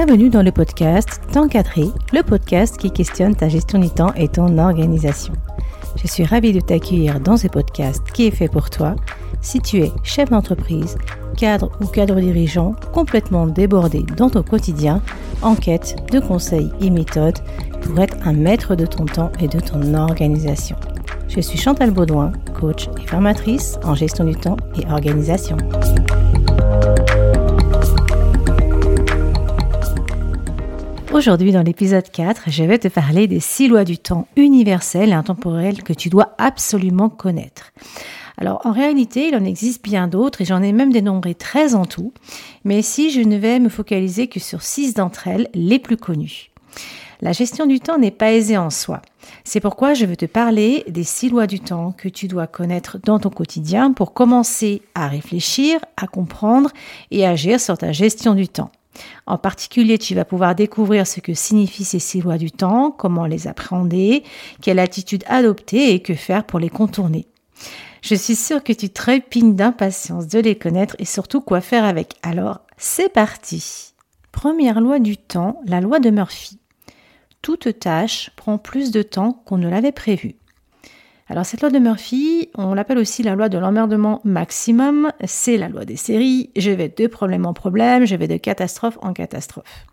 Bienvenue dans le podcast Temps cadré, le podcast qui questionne ta gestion du temps et ton organisation. Je suis ravie de t'accueillir dans ce podcast qui est fait pour toi si tu es chef d'entreprise, cadre ou cadre dirigeant complètement débordé dans ton quotidien en quête de conseils et méthodes pour être un maître de ton temps et de ton organisation. Je suis Chantal Baudouin, coach et formatrice en gestion du temps et organisation. Aujourd'hui, dans l'épisode 4, je vais te parler des six lois du temps universelles et intemporelles que tu dois absolument connaître. Alors, en réalité, il en existe bien d'autres et j'en ai même dénombré 13 en tout. Mais ici, je ne vais me focaliser que sur 6 d'entre elles, les plus connues. La gestion du temps n'est pas aisée en soi. C'est pourquoi je veux te parler des six lois du temps que tu dois connaître dans ton quotidien pour commencer à réfléchir, à comprendre et agir sur ta gestion du temps. En particulier, tu vas pouvoir découvrir ce que signifient ces six lois du temps, comment les appréhender, quelle attitude adopter et que faire pour les contourner. Je suis sûre que tu trépignes d'impatience de les connaître et surtout quoi faire avec. Alors, c'est parti. Première loi du temps, la loi de Murphy. Toute tâche prend plus de temps qu'on ne l'avait prévu. Alors cette loi de Murphy, on l'appelle aussi la loi de l'emmerdement maximum, c'est la loi des séries, je vais de problème en problème, je vais de catastrophe en catastrophe.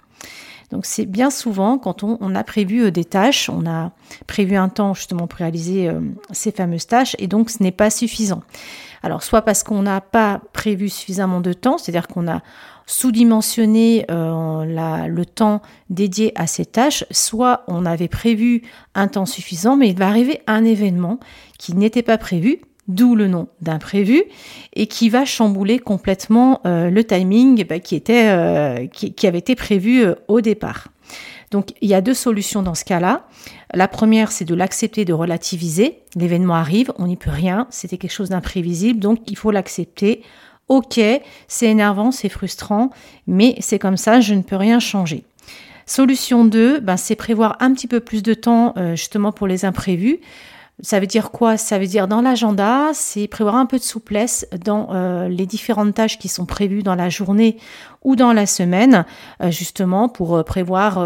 Donc c'est bien souvent quand on, a prévu euh, des tâches, on a prévu un temps justement pour réaliser euh, ces fameuses tâches et donc ce n'est pas suffisant. Alors soit parce qu'on n'a pas prévu suffisamment de temps, c'est-à-dire qu'on a sous-dimensionner euh, le temps dédié à ces tâches, soit on avait prévu un temps suffisant, mais il va arriver un événement qui n'était pas prévu, d'où le nom d'imprévu, et qui va chambouler complètement euh, le timing bah, qui, était, euh, qui, avait été prévu au départ. Donc il y a deux solutions dans ce cas-là. La première, c'est de l'accepter, de relativiser. L'événement arrive, on n'y peut rien, c'était quelque chose d'imprévisible, donc il faut l'accepter Ok, c'est énervant, c'est frustrant, mais c'est comme ça, je ne peux rien changer. Solution 2, ben, c'est prévoir un petit peu plus de temps euh, justement pour les imprévus. Ça veut dire quoi? Ça veut dire dans l'agenda, c'est prévoir un peu de souplesse dans euh, les différentes tâches qui sont prévues dans la journée ou dans la semaine, euh, justement pour euh, prévoir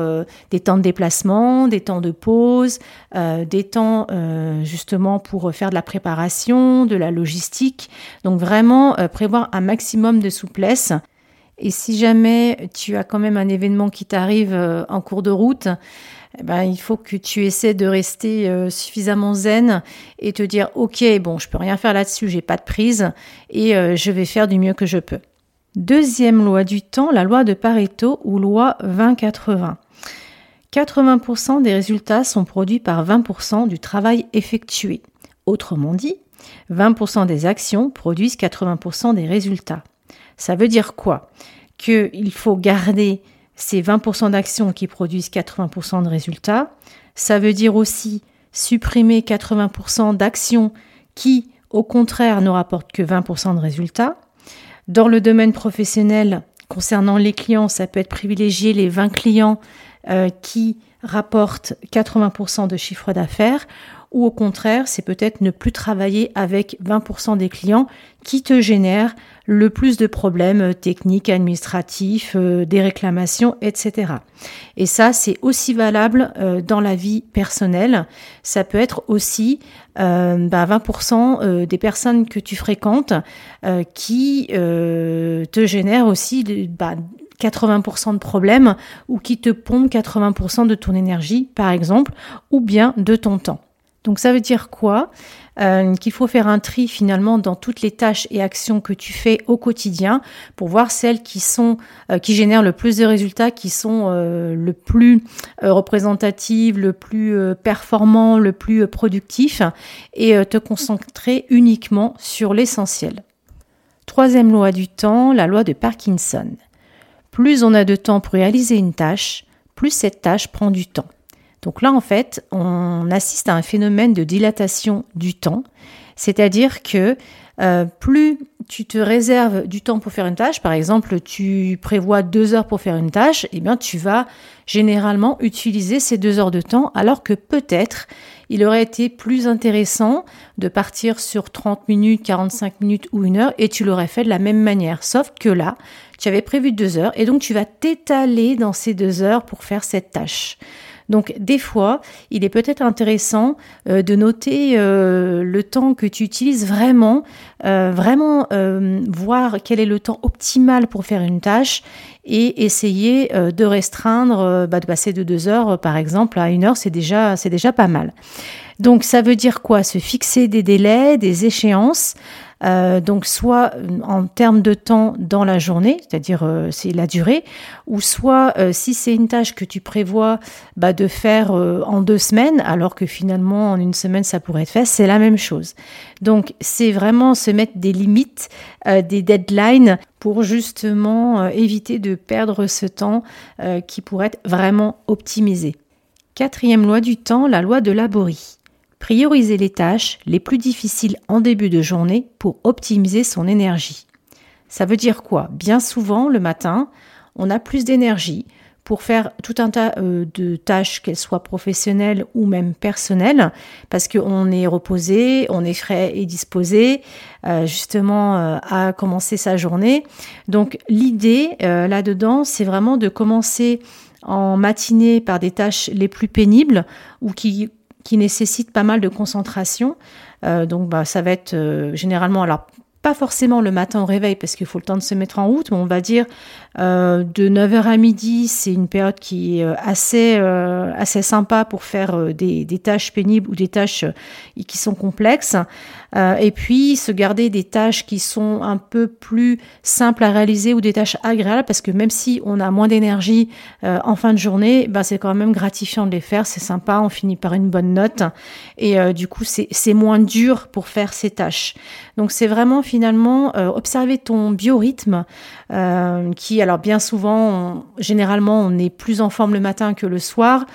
des temps de déplacement, des temps de pause, des temps justement pour faire de la préparation, de la logistique. Donc vraiment prévoir un maximum de souplesse. Et si jamais tu as quand même un événement qui t'arrive en cours de route, eh ben, il faut que tu essaies de rester euh, suffisamment zen et te dire ok bon je peux rien faire là-dessus j'ai pas de prise et euh, je vais faire du mieux que je peux. Deuxième loi du temps, la loi de Pareto ou loi 20-80. 80% des résultats sont produits par 20% du travail effectué. Autrement dit, 20% des actions produisent 80% des résultats. Ça veut dire quoi? Qu'il faut garder c'est 20% d'actions qui produisent 80% de résultats. Ça veut dire aussi supprimer 80% d'actions qui, au contraire, ne rapportent que 20% de résultats. Dans le domaine professionnel, concernant les clients, ça peut être privilégier les 20 clients euh, qui rapportent 80% de chiffre d'affaires ou au contraire, c'est peut-être ne plus travailler avec 20% des clients qui te génèrent le plus de problèmes techniques, administratifs, euh, des réclamations, etc. Et ça, c'est aussi valable euh, dans la vie personnelle. Ça peut être aussi euh, bah, 20% euh, des personnes que tu fréquentes qui te génèrent aussi bah, 80% de problèmes ou qui te pompent 80% de ton énergie, par exemple, ou bien de ton temps. Donc ça veut dire quoi? Euh, Qu'il faut faire un tri finalement dans toutes les tâches et actions que tu fais au quotidien pour voir celles qui sont euh, qui génèrent le plus de résultats, qui sont euh, le plus représentatives, le plus performant, le plus productif, et te concentrer uniquement sur l'essentiel. Troisième loi du temps, la loi de Parkinson. Plus on a de temps pour réaliser une tâche, plus cette tâche prend du temps. Donc là, en fait, on assiste à un phénomène de dilatation du temps, c'est-à-dire que euh, plus tu te réserves du temps pour faire une tâche, par exemple, tu prévois deux heures pour faire une tâche, eh bien, tu vas généralement utiliser ces deux heures de temps, alors que peut-être il aurait été plus intéressant de partir sur 30 minutes, 45 minutes ou une heure et tu l'aurais fait de la même manière. Sauf que là, tu avais prévu deux heures et donc tu vas t'étaler dans ces deux heures pour faire cette tâche. Donc des fois, il est peut-être intéressant euh, de noter euh, le temps que tu utilises vraiment, euh, vraiment voir quel est le temps optimal pour faire une tâche et essayer de restreindre, bah, de passer de deux heures par exemple à une heure, c'est déjà c'est déjà pas mal. Donc ça veut dire quoi? Se fixer des délais, des échéances. Euh, donc soit euh, en termes de temps dans la journée, c'est-à-dire euh, c'est la durée, ou soit si c'est une tâche que tu prévois bah, de faire en deux semaines, alors que finalement en une semaine ça pourrait être fait, c'est la même chose. Donc c'est vraiment se mettre des limites, des deadlines pour justement éviter de perdre ce temps qui pourrait être vraiment optimisé. Quatrième loi du temps, la loi de Laborie. Prioriser les tâches les plus difficiles en début de journée pour optimiser son énergie. Ça veut dire quoi? Bien souvent, le matin, on a plus d'énergie pour faire tout un tas euh, de tâches, qu'elles soient professionnelles ou même personnelles, parce qu'on est reposé, on est frais et disposé euh, justement euh, à commencer sa journée. Donc l'idée là-dedans, c'est vraiment de commencer en matinée par des tâches les plus pénibles ou qui qui nécessite pas mal de concentration. Euh, donc bah, ça va être euh, généralement, alors pas forcément le matin au réveil parce qu'il faut le temps de se mettre en route, mais on va dire euh, de 9h à midi, c'est une période qui est euh, assez, euh, assez sympa pour faire des, des, tâches pénibles ou des tâches qui sont complexes. et puis se garder des tâches qui sont un peu plus simples à réaliser ou des tâches agréables parce que même si on a moins d'énergie en fin de journée, ben c'est quand même gratifiant de les faire, c'est sympa, on finit par une bonne note et du coup c'est moins dur pour faire ces tâches. Donc c'est vraiment finalement observer ton biorhythme qui alors bien souvent, généralement, on est plus en forme le matin que le soir,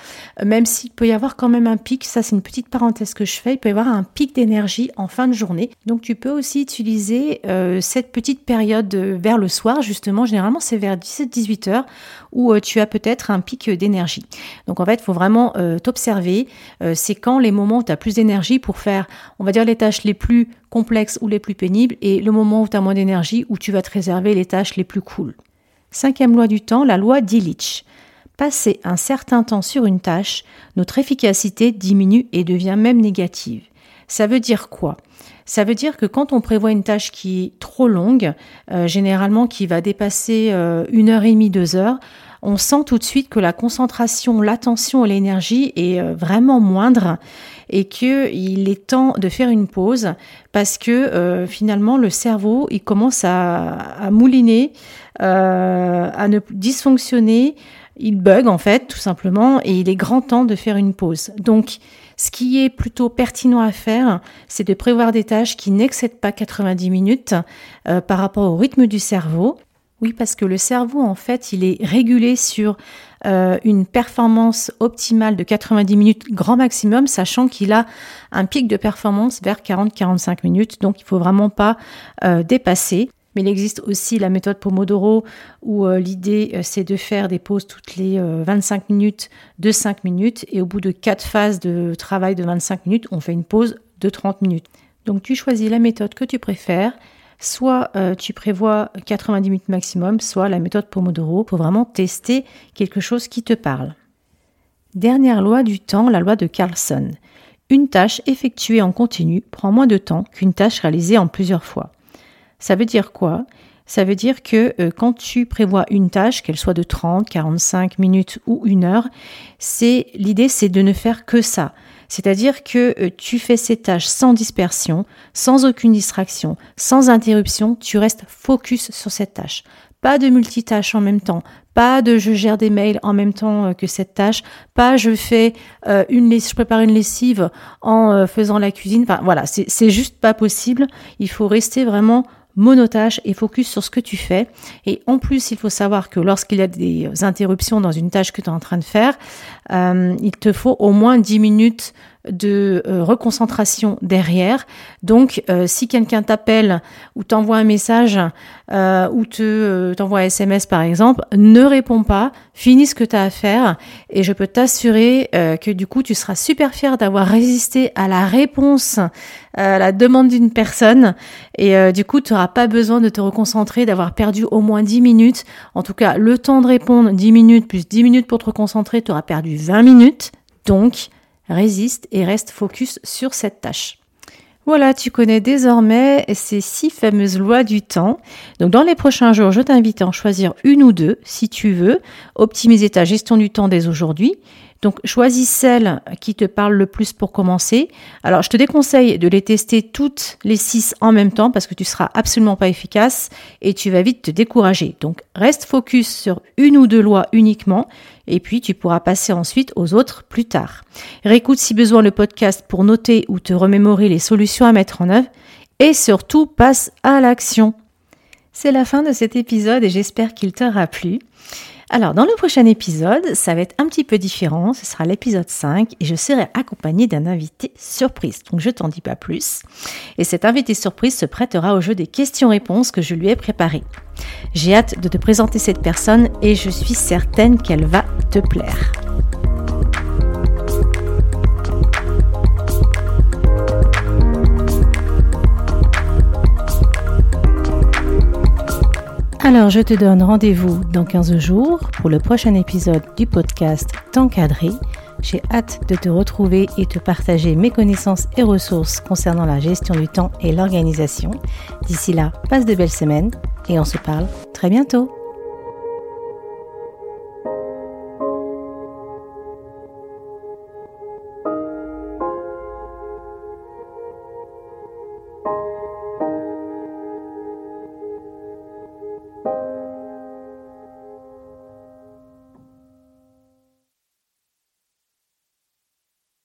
même s'il peut y avoir quand même un pic, ça c'est une petite parenthèse que je fais, il peut y avoir un pic d'énergie en fin de journée. Donc tu peux aussi utiliser euh, cette petite période vers le soir, justement, généralement c'est vers 17-18 heures, où euh, tu as peut-être un pic d'énergie. Donc en fait, il faut vraiment euh, t'observer, c'est quand les moments où tu as plus d'énergie pour faire, on va dire, les tâches les plus complexes ou les plus pénibles, et le moment où tu as moins d'énergie, où tu vas te réserver les tâches les plus cool. Cinquième loi du temps, la loi d'Illich. Passer un certain temps sur une tâche, notre efficacité diminue et devient même négative. Ça veut dire quoi? Ça veut dire que quand on prévoit une tâche qui est trop longue, euh, généralement qui va dépasser euh, une heure et demie, deux heures, on sent tout de suite que la concentration, l'attention et l'énergie est euh, vraiment moindre et qu'il est temps de faire une pause parce que finalement le cerveau il commence à, à mouliner, euh, à ne dysfonctionner. Il bug en fait, tout simplement, et il est grand temps de faire une pause. Donc, ce qui est plutôt pertinent à faire, c'est de prévoir des tâches qui n'excèdent pas 90 minutes euh, par rapport au rythme du cerveau. Oui, parce que le cerveau, en fait, il est régulé sur euh, une performance optimale de 90 minutes grand maximum, sachant qu'il a un pic de performance vers 40-45 minutes. Donc, il faut vraiment pas euh, dépasser. Mais il existe aussi la méthode Pomodoro où euh, l'idée c'est de faire des pauses toutes les 25 euh, minutes de 5 minutes et au bout de 4 phases de travail de 25 minutes, on fait une pause de 30 minutes. Donc tu choisis la méthode que tu préfères. Soit tu prévois 90 minutes maximum, soit la méthode Pomodoro pour vraiment tester quelque chose qui te parle. Dernière loi du temps, la loi de Carlson. Une tâche effectuée en continu prend moins de temps qu'une tâche réalisée en plusieurs fois. Ça veut dire quoi? Ça veut dire que euh, quand tu prévois une tâche, qu'elle soit de 30, 45 minutes ou une heure, c'est l'idée c'est de ne faire que ça. C'est-à-dire que euh, tu fais ces tâches sans dispersion, sans aucune distraction, sans interruption, tu restes focus sur cette tâche. Pas de multitâche en même temps, pas de je gère des mails en même temps euh, que cette tâche, pas je fais une je prépare une lessive en faisant la cuisine. Enfin voilà, c'est juste pas possible. Il faut rester vraiment monotage et focus sur ce que tu fais. Et en plus, il faut savoir que lorsqu'il y a des interruptions dans une tâche que tu es en train de faire, euh, il te faut au moins 10 minutes de euh, reconcentration derrière. Donc, euh, si quelqu'un t'appelle ou t'envoie un message euh, ou te t'envoie un SMS par exemple, ne réponds pas, finis ce que tu as à faire et je peux t'assurer que du coup, tu seras super fier d'avoir résisté à la réponse, à la demande d'une personne et du coup, tu n'auras pas besoin de te reconcentrer, d'avoir perdu au moins 10 minutes. En tout cas, le temps de répondre, 10 minutes plus 10 minutes pour te reconcentrer, tu auras perdu 20 minutes. Donc, résiste et reste focus sur cette tâche. Voilà, tu connais désormais ces six fameuses lois du temps. Donc dans les prochains jours, je t'invite à en choisir une ou deux si tu veux optimiser ta gestion du temps dès aujourd'hui. Donc choisis celle qui te parle le plus pour commencer. Alors je te déconseille de les tester toutes les six en même temps parce que tu seras absolument pas efficace et tu vas vite te décourager. Donc reste focus sur une ou deux lois uniquement et puis tu pourras passer ensuite aux autres plus tard. Réécoute si besoin le podcast pour noter ou te remémorer les solutions à mettre en œuvre et surtout passe à l'action. C'est la fin de cet épisode et j'espère qu'il t'aura plu. Alors, dans le prochain épisode, ça va être un petit peu différent. Ce sera l'épisode 5 et je serai accompagnée d'un invité surprise. Donc, je t'en dis pas plus. Et cet invité surprise se prêtera au jeu des questions-réponses que je lui ai préparées. J'ai hâte de te présenter cette personne et je suis certaine qu'elle va te plaire. Alors, je te donne rendez-vous dans 15 jours pour le prochain épisode du podcast T'encadrer. J'ai hâte de te retrouver et te partager mes connaissances et ressources concernant la gestion du temps et l'organisation. D'ici là, passe de belles semaines et on se parle très bientôt.